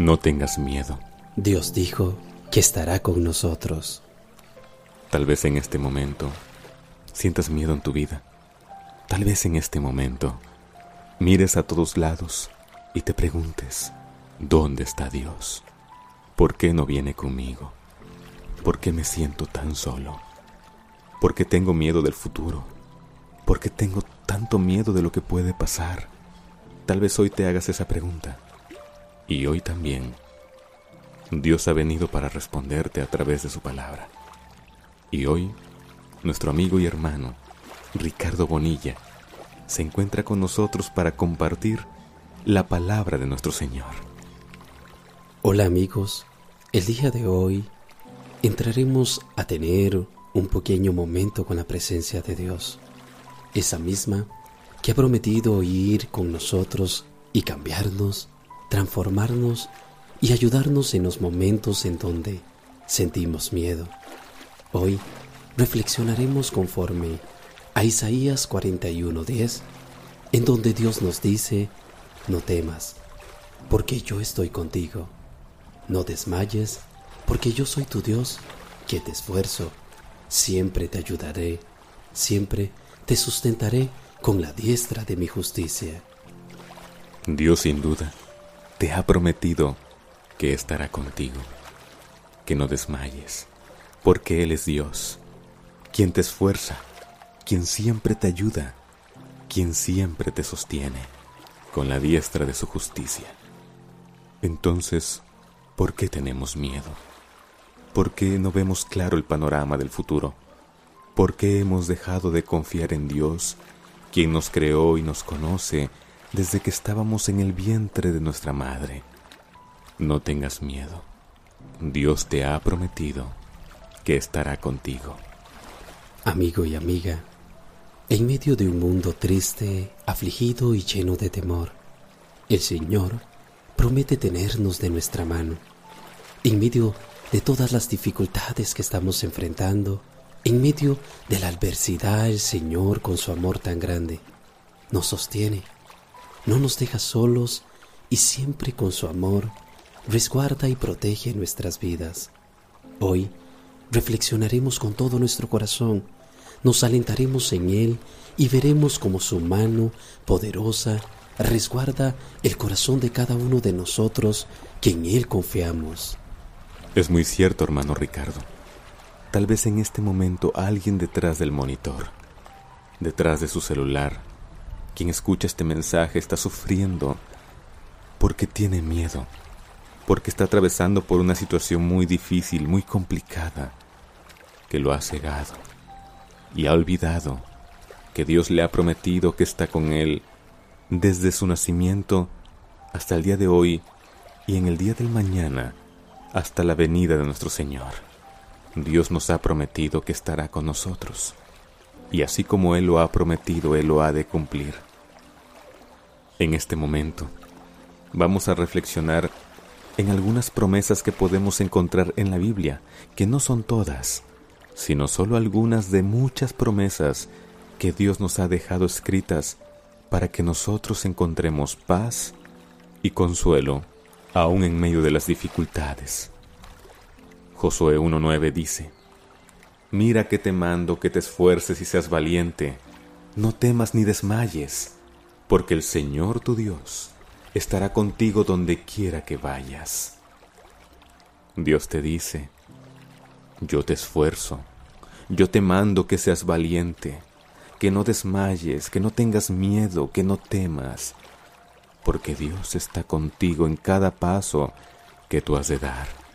No tengas miedo. Dios dijo que estará con nosotros. Tal vez en este momento sientas miedo en tu vida. Tal vez en este momento mires a todos lados y te preguntes, ¿dónde está Dios? ¿Por qué no viene conmigo? ¿Por qué me siento tan solo? ¿Por qué tengo miedo del futuro? ¿Por qué tengo tanto miedo de lo que puede pasar? Tal vez hoy te hagas esa pregunta. Y hoy también. Dios ha venido para responderte a través de su palabra. Y hoy, nuestro amigo y hermano, Ricardo Bonilla, se encuentra con nosotros para compartir la palabra de nuestro Señor. Hola amigos, el día de hoy entraremos a tener un pequeño momento con la presencia de Dios, esa misma que ha prometido ir con nosotros y cambiarnos transformarnos y ayudarnos en los momentos en donde sentimos miedo. Hoy reflexionaremos conforme a Isaías 41:10, en donde Dios nos dice, no temas, porque yo estoy contigo. No desmayes, porque yo soy tu Dios, que te esfuerzo. Siempre te ayudaré, siempre te sustentaré con la diestra de mi justicia. Dios sin duda te ha prometido que estará contigo, que no desmayes, porque Él es Dios, quien te esfuerza, quien siempre te ayuda, quien siempre te sostiene con la diestra de su justicia. Entonces, ¿por qué tenemos miedo? ¿Por qué no vemos claro el panorama del futuro? ¿Por qué hemos dejado de confiar en Dios, quien nos creó y nos conoce desde que estábamos en el vientre de nuestra madre. No tengas miedo. Dios te ha prometido que estará contigo. Amigo y amiga, en medio de un mundo triste, afligido y lleno de temor, el Señor promete tenernos de nuestra mano. En medio de todas las dificultades que estamos enfrentando, en medio de la adversidad, el Señor, con su amor tan grande, nos sostiene no nos deja solos y siempre con su amor resguarda y protege nuestras vidas. Hoy reflexionaremos con todo nuestro corazón, nos alentaremos en Él y veremos cómo su mano poderosa resguarda el corazón de cada uno de nosotros que en Él confiamos. Es muy cierto, hermano Ricardo. Tal vez en este momento alguien detrás del monitor, detrás de su celular, quien escucha este mensaje está sufriendo porque tiene miedo, porque está atravesando por una situación muy difícil, muy complicada, que lo ha cegado y ha olvidado que Dios le ha prometido que está con él desde su nacimiento hasta el día de hoy y en el día del mañana hasta la venida de nuestro Señor. Dios nos ha prometido que estará con nosotros y así como Él lo ha prometido, Él lo ha de cumplir. En este momento, vamos a reflexionar en algunas promesas que podemos encontrar en la Biblia, que no son todas, sino solo algunas de muchas promesas que Dios nos ha dejado escritas para que nosotros encontremos paz y consuelo aún en medio de las dificultades. Josué 1.9 dice, Mira que te mando que te esfuerces y seas valiente, no temas ni desmayes, porque el Señor tu Dios estará contigo donde quiera que vayas. Dios te dice, yo te esfuerzo, yo te mando que seas valiente, que no desmayes, que no tengas miedo, que no temas, porque Dios está contigo en cada paso que tú has de dar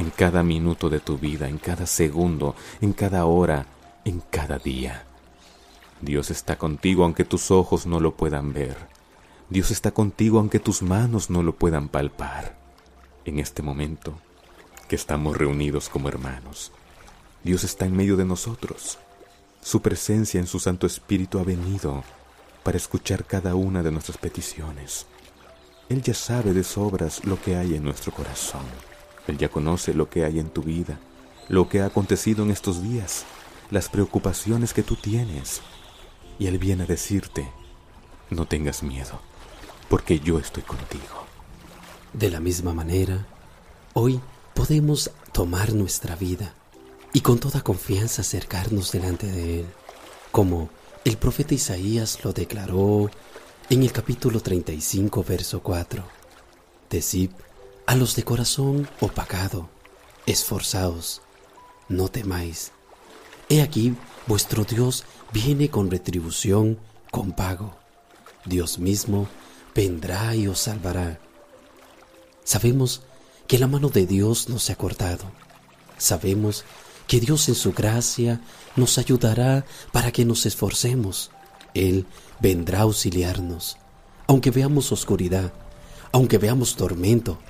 en cada minuto de tu vida, en cada segundo, en cada hora, en cada día. Dios está contigo aunque tus ojos no lo puedan ver. Dios está contigo aunque tus manos no lo puedan palpar. En este momento que estamos reunidos como hermanos, Dios está en medio de nosotros. Su presencia en su Santo Espíritu ha venido para escuchar cada una de nuestras peticiones. Él ya sabe de sobras lo que hay en nuestro corazón. Él ya conoce lo que hay en tu vida, lo que ha acontecido en estos días, las preocupaciones que tú tienes. Y Él viene a decirte, no tengas miedo, porque yo estoy contigo. De la misma manera, hoy podemos tomar nuestra vida y con toda confianza acercarnos delante de Él, como el profeta Isaías lo declaró en el capítulo 35, verso 4. Decid a los de corazón opacado, esforzaos, no temáis. He aquí, vuestro Dios viene con retribución, con pago. Dios mismo vendrá y os salvará. Sabemos que la mano de Dios no se ha cortado. Sabemos que Dios en su gracia nos ayudará para que nos esforcemos. Él vendrá a auxiliarnos. Aunque veamos oscuridad, aunque veamos tormento,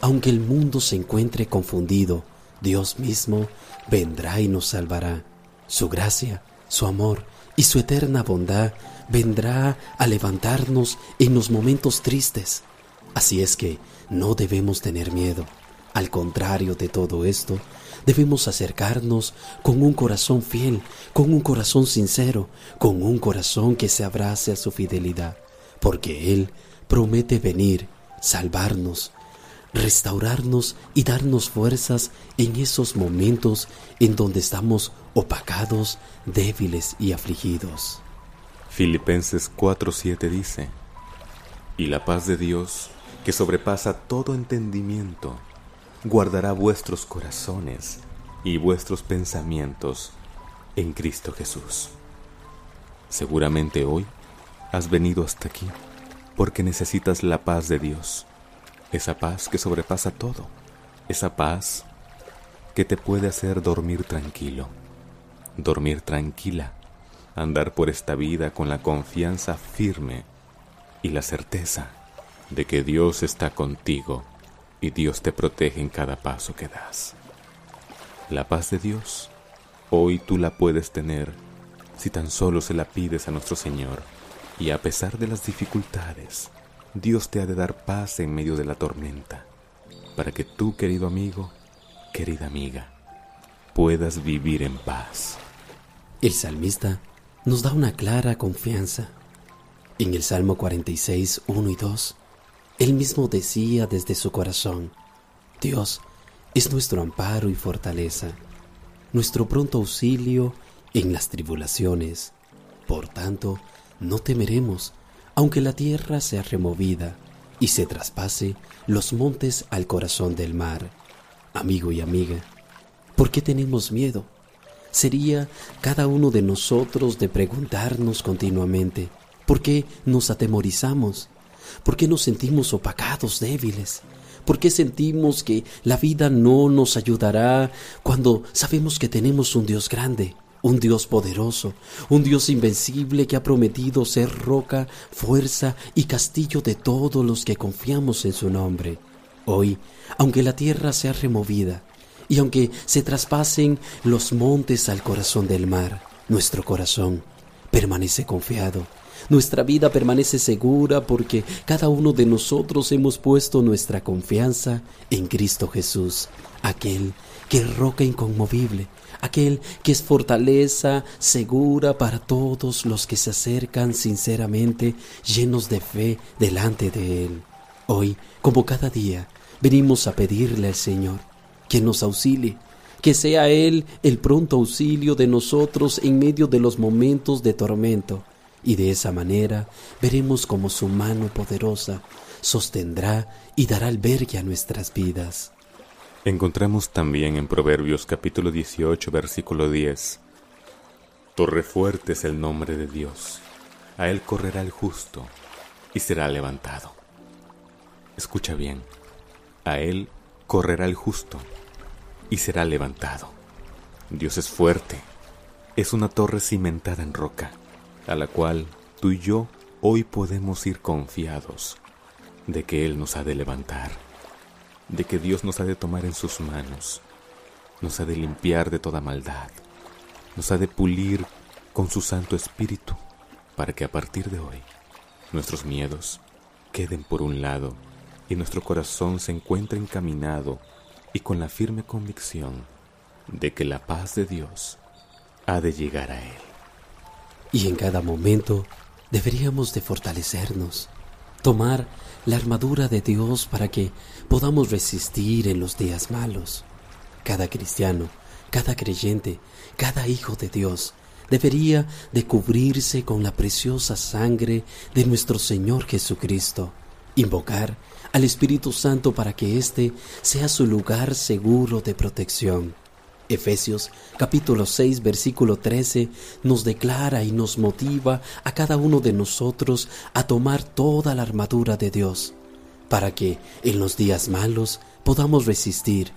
aunque el mundo se encuentre confundido, Dios mismo vendrá y nos salvará. Su gracia, su amor y su eterna bondad vendrá a levantarnos en los momentos tristes. Así es que no debemos tener miedo. Al contrario de todo esto, debemos acercarnos con un corazón fiel, con un corazón sincero, con un corazón que se abrace a su fidelidad, porque Él promete venir, salvarnos, restaurarnos y darnos fuerzas en esos momentos en donde estamos opacados, débiles y afligidos. Filipenses 4:7 dice, y la paz de Dios, que sobrepasa todo entendimiento, guardará vuestros corazones y vuestros pensamientos en Cristo Jesús. Seguramente hoy has venido hasta aquí porque necesitas la paz de Dios, esa paz que sobrepasa todo, esa paz que te puede hacer dormir tranquilo, dormir tranquila, andar por esta vida con la confianza firme y la certeza de que Dios está contigo y Dios te protege en cada paso que das. La paz de Dios, hoy tú la puedes tener si tan solo se la pides a nuestro Señor y a pesar de las dificultades, Dios te ha de dar paz en medio de la tormenta, para que tú, querido amigo, querida amiga, puedas vivir en paz. El salmista nos da una clara confianza. En el Salmo 46, 1 y 2, él mismo decía desde su corazón, Dios es nuestro amparo y fortaleza, nuestro pronto auxilio en las tribulaciones. Por tanto, no temeremos, aunque la tierra sea removida y se traspase los montes al corazón del mar. Amigo y amiga, ¿por qué tenemos miedo? Sería cada uno de nosotros de preguntarnos continuamente, ¿por qué nos atemorizamos? ¿Por qué nos sentimos opacados, débiles? ¿Por qué sentimos que la vida no nos ayudará cuando sabemos que tenemos un Dios grande, un Dios poderoso, un Dios invencible que ha prometido ser roca, fuerza y castillo de todos los que confiamos en su nombre? Hoy, aunque la tierra sea removida y aunque se traspasen los montes al corazón del mar, nuestro corazón permanece confiado nuestra vida permanece segura porque cada uno de nosotros hemos puesto nuestra confianza en Cristo Jesús, aquel que roca inconmovible, aquel que es fortaleza segura para todos los que se acercan sinceramente, llenos de fe delante de Él. Hoy, como cada día, venimos a pedirle al Señor que nos auxilie, que sea Él el pronto auxilio de nosotros en medio de los momentos de tormento y de esa manera veremos cómo su mano poderosa sostendrá y dará albergue a nuestras vidas. Encontramos también en Proverbios capítulo 18 versículo 10, Torre fuerte es el nombre de Dios, a él correrá el justo y será levantado. Escucha bien, a él correrá el justo y será levantado. Dios es fuerte, es una torre cimentada en roca a la cual tú y yo hoy podemos ir confiados de que Él nos ha de levantar, de que Dios nos ha de tomar en sus manos, nos ha de limpiar de toda maldad, nos ha de pulir con su Santo Espíritu, para que a partir de hoy nuestros miedos queden por un lado y nuestro corazón se encuentre encaminado y con la firme convicción de que la paz de Dios ha de llegar a Él. Y en cada momento deberíamos de fortalecernos, tomar la armadura de Dios para que podamos resistir en los días malos. Cada cristiano, cada creyente, cada hijo de Dios debería de cubrirse con la preciosa sangre de nuestro Señor Jesucristo, invocar al Espíritu Santo para que éste sea su lugar seguro de protección. Efesios capítulo 6 versículo 13 nos declara y nos motiva a cada uno de nosotros a tomar toda la armadura de Dios, para que en los días malos podamos resistir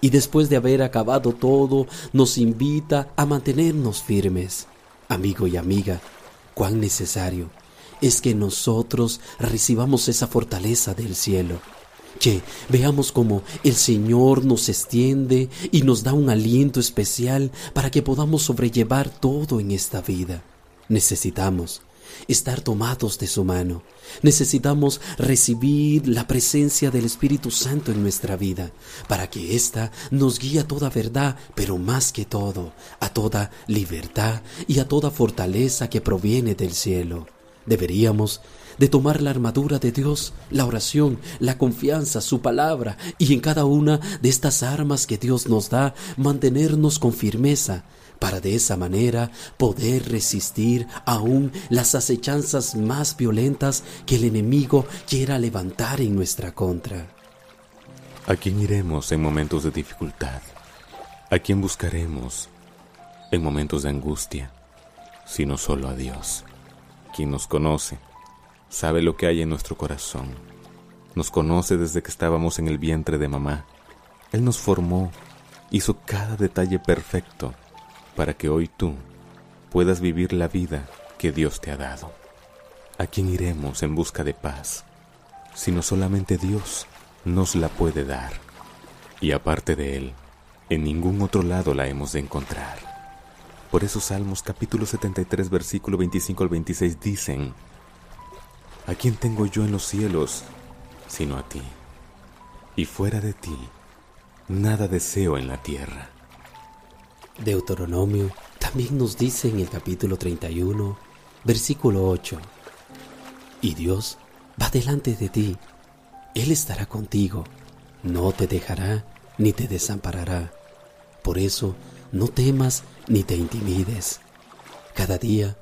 y después de haber acabado todo nos invita a mantenernos firmes. Amigo y amiga, cuán necesario es que nosotros recibamos esa fortaleza del cielo. Veamos cómo el Señor nos extiende y nos da un aliento especial para que podamos sobrellevar todo en esta vida. Necesitamos estar tomados de su mano. Necesitamos recibir la presencia del Espíritu Santo en nuestra vida para que ésta nos guíe a toda verdad, pero más que todo, a toda libertad y a toda fortaleza que proviene del cielo. Deberíamos de tomar la armadura de Dios, la oración, la confianza, su palabra, y en cada una de estas armas que Dios nos da, mantenernos con firmeza, para de esa manera poder resistir aún las acechanzas más violentas que el enemigo quiera levantar en nuestra contra. ¿A quién iremos en momentos de dificultad? ¿A quién buscaremos en momentos de angustia? Sino solo a Dios, quien nos conoce, sabe lo que hay en nuestro corazón, nos conoce desde que estábamos en el vientre de mamá. Él nos formó, hizo cada detalle perfecto para que hoy tú puedas vivir la vida que Dios te ha dado. ¿A quién iremos en busca de paz? Sino solamente Dios nos la puede dar. Y aparte de Él, en ningún otro lado la hemos de encontrar. Por eso Salmos capítulo 73 versículo 25 al 26 dicen, ¿A quién tengo yo en los cielos sino a ti? Y fuera de ti, nada deseo en la tierra. Deuteronomio también nos dice en el capítulo 31, versículo 8, Y Dios va delante de ti, Él estará contigo, no te dejará ni te desamparará. Por eso, no temas ni te intimides. Cada día,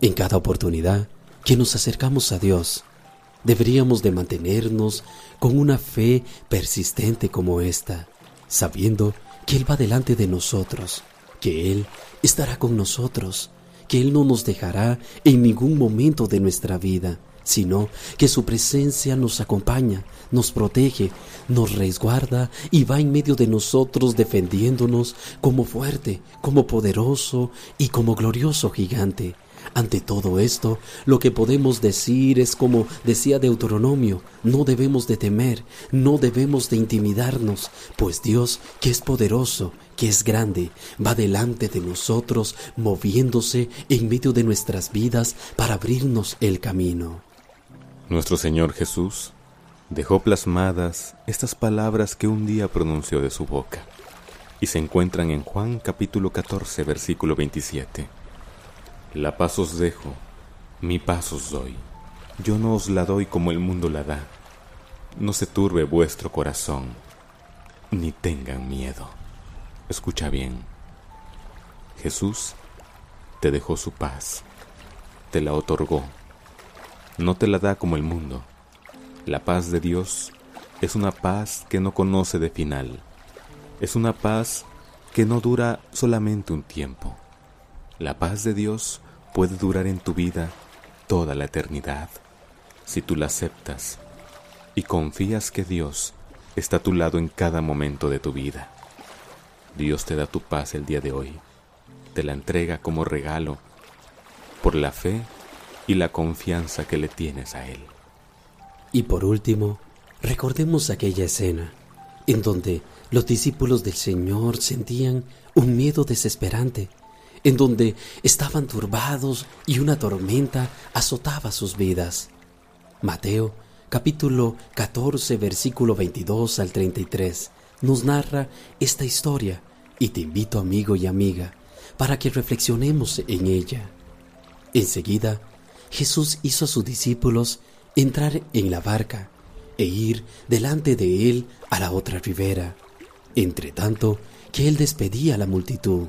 en cada oportunidad que nos acercamos a Dios, deberíamos de mantenernos con una fe persistente como esta, sabiendo que Él va delante de nosotros que Él estará con nosotros, que Él no nos dejará en ningún momento de nuestra vida, sino que su presencia nos acompaña, nos protege, nos resguarda y va en medio de nosotros defendiéndonos como fuerte, como poderoso y como glorioso gigante. Ante todo esto, lo que podemos decir es como decía Deuteronomio, no debemos de temer, no debemos de intimidarnos, pues Dios, que es poderoso, que es grande, va delante de nosotros, moviéndose en medio de nuestras vidas para abrirnos el camino. Nuestro Señor Jesús dejó plasmadas estas palabras que un día pronunció de su boca y se encuentran en Juan capítulo 14 versículo 27. La paz os dejo, mi paz os doy. Yo no os la doy como el mundo la da. No se turbe vuestro corazón, ni tengan miedo. Escucha bien. Jesús te dejó su paz, te la otorgó. No te la da como el mundo. La paz de Dios es una paz que no conoce de final. Es una paz que no dura solamente un tiempo la paz de Dios puede durar en tu vida toda la eternidad si tú la aceptas y confías que Dios está a tu lado en cada momento de tu vida. Dios te da tu paz el día de hoy, te la entrega como regalo por la fe y la confianza que le tienes a Él. Y por último, recordemos aquella escena en donde los discípulos del Señor sentían un miedo desesperante en donde estaban turbados y una tormenta azotaba sus vidas. Mateo capítulo 14 versículo 22 al 33 nos narra esta historia y te invito amigo y amiga para que reflexionemos en ella. Enseguida, Jesús hizo a sus discípulos entrar en la barca e ir delante de él a la otra ribera, entre tanto que él despedía a la multitud.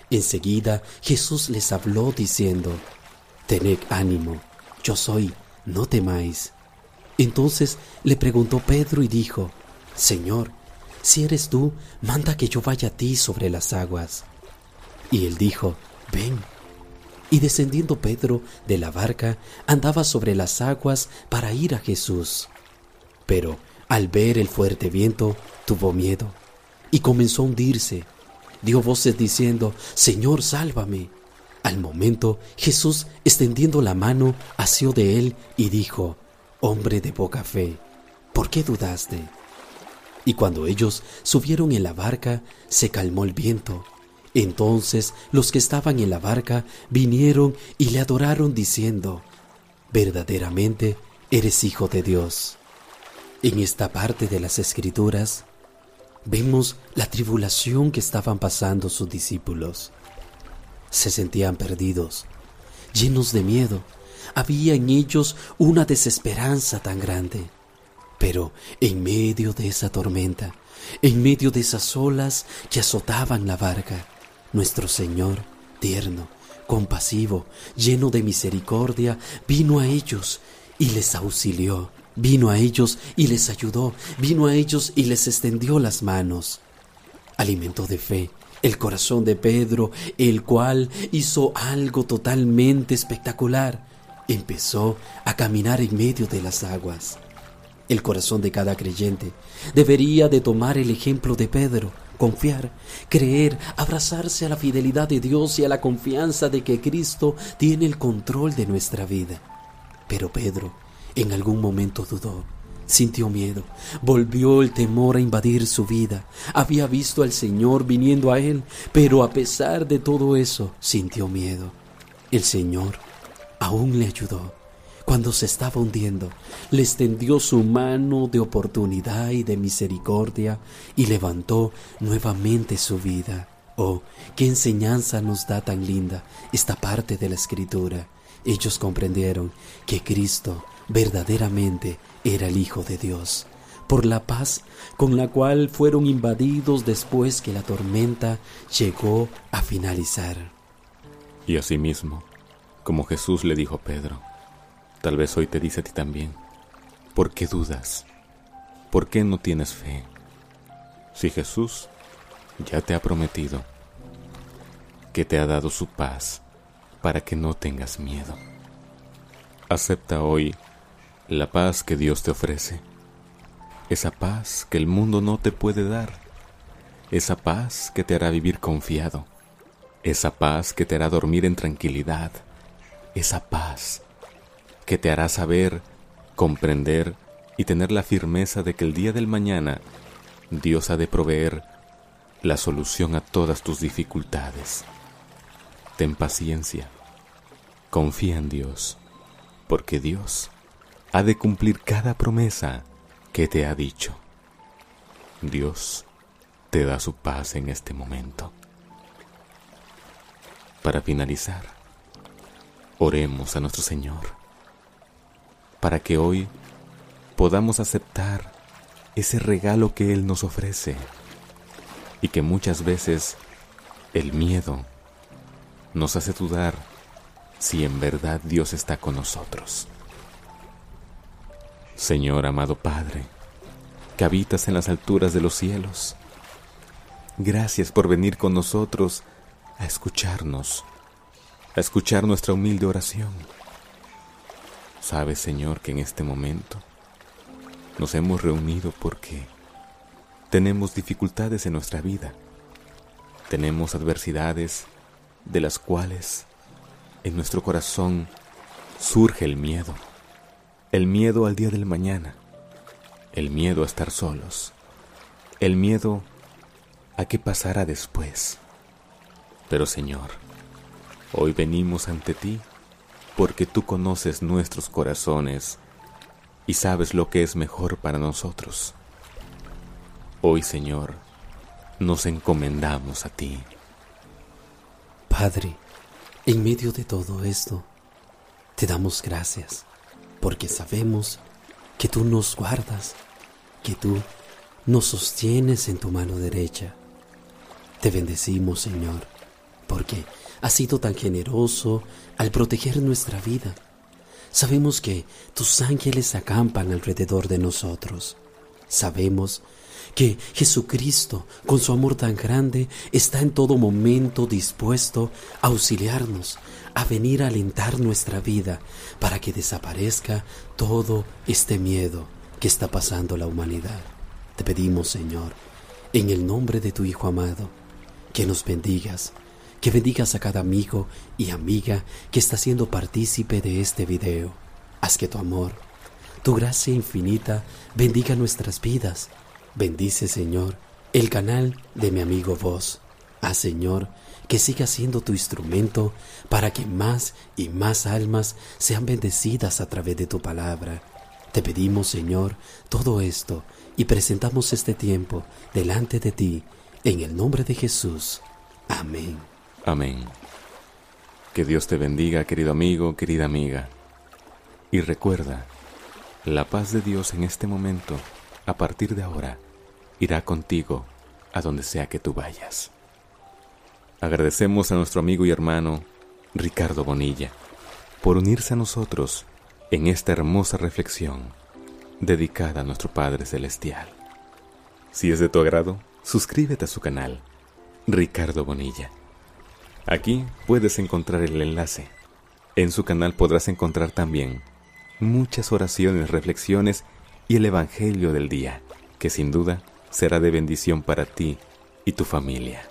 enseguida Jesús les habló diciendo, Tened ánimo, yo soy, no temáis. Entonces le preguntó Pedro y dijo, Señor, si eres tú, manda que yo vaya a ti sobre las aguas. Y él dijo, ven. Y descendiendo Pedro de la barca, andaba sobre las aguas para ir a Jesús. Pero al ver el fuerte viento, tuvo miedo y comenzó a hundirse. Dio voces diciendo, Señor, sálvame. Al momento, Jesús, extendiendo la mano, asió de él y dijo, Hombre de poca fe, ¿por qué dudaste? Y cuando ellos subieron en la barca, se calmó el viento. Entonces los que estaban en la barca vinieron y le adoraron diciendo, verdaderamente eres hijo de Dios. En esta parte de las escrituras vemos la tribulación que estaban pasando sus discípulos. Se sentían perdidos, llenos de miedo. Había en ellos una desesperanza tan grande. Pero en medio de esa tormenta, en medio de esas olas que azotaban la barca, nuestro Señor, tierno, compasivo, lleno de misericordia, vino a ellos y les auxilió, vino a ellos y les ayudó, vino a ellos y les extendió las manos. Alimentó de fe el corazón de Pedro, el cual hizo algo totalmente espectacular. Empezó a caminar en medio de las aguas. El corazón de cada creyente debería de tomar el ejemplo de Pedro, confiar, creer, abrazarse a la fidelidad de Dios y a la confianza de que Cristo tiene el control de nuestra vida. Pero Pedro en algún momento dudó, sintió miedo, volvió el temor a invadir su vida. Había visto al Señor viniendo a él, pero a pesar de todo eso, sintió miedo. El Señor aún le ayudó cuando se estaba hundiendo, le extendió su mano de oportunidad y de misericordia y levantó nuevamente su vida. Oh, qué enseñanza nos da tan linda esta parte de la escritura. Ellos comprendieron que Cristo verdaderamente era el Hijo de Dios, por la paz con la cual fueron invadidos después que la tormenta llegó a finalizar. Y asimismo, como Jesús le dijo a Pedro, Tal vez hoy te dice a ti también, ¿por qué dudas? ¿Por qué no tienes fe? Si Jesús ya te ha prometido que te ha dado su paz para que no tengas miedo. Acepta hoy la paz que Dios te ofrece, esa paz que el mundo no te puede dar, esa paz que te hará vivir confiado, esa paz que te hará dormir en tranquilidad, esa paz que te hará saber, comprender y tener la firmeza de que el día del mañana Dios ha de proveer la solución a todas tus dificultades. Ten paciencia, confía en Dios, porque Dios ha de cumplir cada promesa que te ha dicho. Dios te da su paz en este momento. Para finalizar, oremos a nuestro Señor para que hoy podamos aceptar ese regalo que Él nos ofrece y que muchas veces el miedo nos hace dudar si en verdad Dios está con nosotros. Señor amado Padre, que habitas en las alturas de los cielos, gracias por venir con nosotros a escucharnos, a escuchar nuestra humilde oración Sabes, Señor, que en este momento nos hemos reunido porque tenemos dificultades en nuestra vida. Tenemos adversidades de las cuales en nuestro corazón surge el miedo. El miedo al día del mañana. el miedo a estar solos, el miedo a qué pasará después. Pero Señor, hoy venimos ante ti porque tú conoces nuestros corazones y sabes lo que es mejor para nosotros. Hoy, Señor, nos encomendamos a ti. Padre, en medio de todo esto, te damos gracias porque sabemos que tú nos guardas, que tú nos sostienes en tu mano derecha. Te bendecimos, Señor, porque has sido tan generoso al proteger nuestra vida. Sabemos que tus ángeles acampan alrededor de nosotros. Sabemos que Jesucristo, con su amor tan grande, está en todo momento dispuesto a auxiliarnos, a venir a alentar nuestra vida para que desaparezca todo este miedo que está pasando la humanidad. Te pedimos, Señor, en el nombre de tu Hijo amado, que nos bendigas, que bendigas a cada amigo y amiga que está siendo partícipe de este video. Haz que tu amor, tu gracia infinita bendiga nuestras vidas. Bendice, Señor, el canal de mi amigo Vos. Haz, Señor, que siga siendo tu instrumento para que más y más almas sean bendecidas a través de tu palabra. Te pedimos, Señor, todo esto y presentamos este tiempo delante de ti, en el nombre de Jesús. Amén. Amén. Que Dios te bendiga, querido amigo, querida amiga. Y recuerda, la paz de Dios en este momento, a partir de ahora, irá contigo a donde sea que tú vayas. Agradecemos a nuestro amigo y hermano Ricardo Bonilla por unirse a nosotros en esta hermosa reflexión dedicada a nuestro Padre Celestial. Si es de tu agrado, suscríbete a su canal, Ricardo Bonilla. Aquí puedes encontrar el enlace. En su canal podrás encontrar también muchas oraciones, reflexiones y el Evangelio del día, que sin duda será de bendición para ti y tu familia.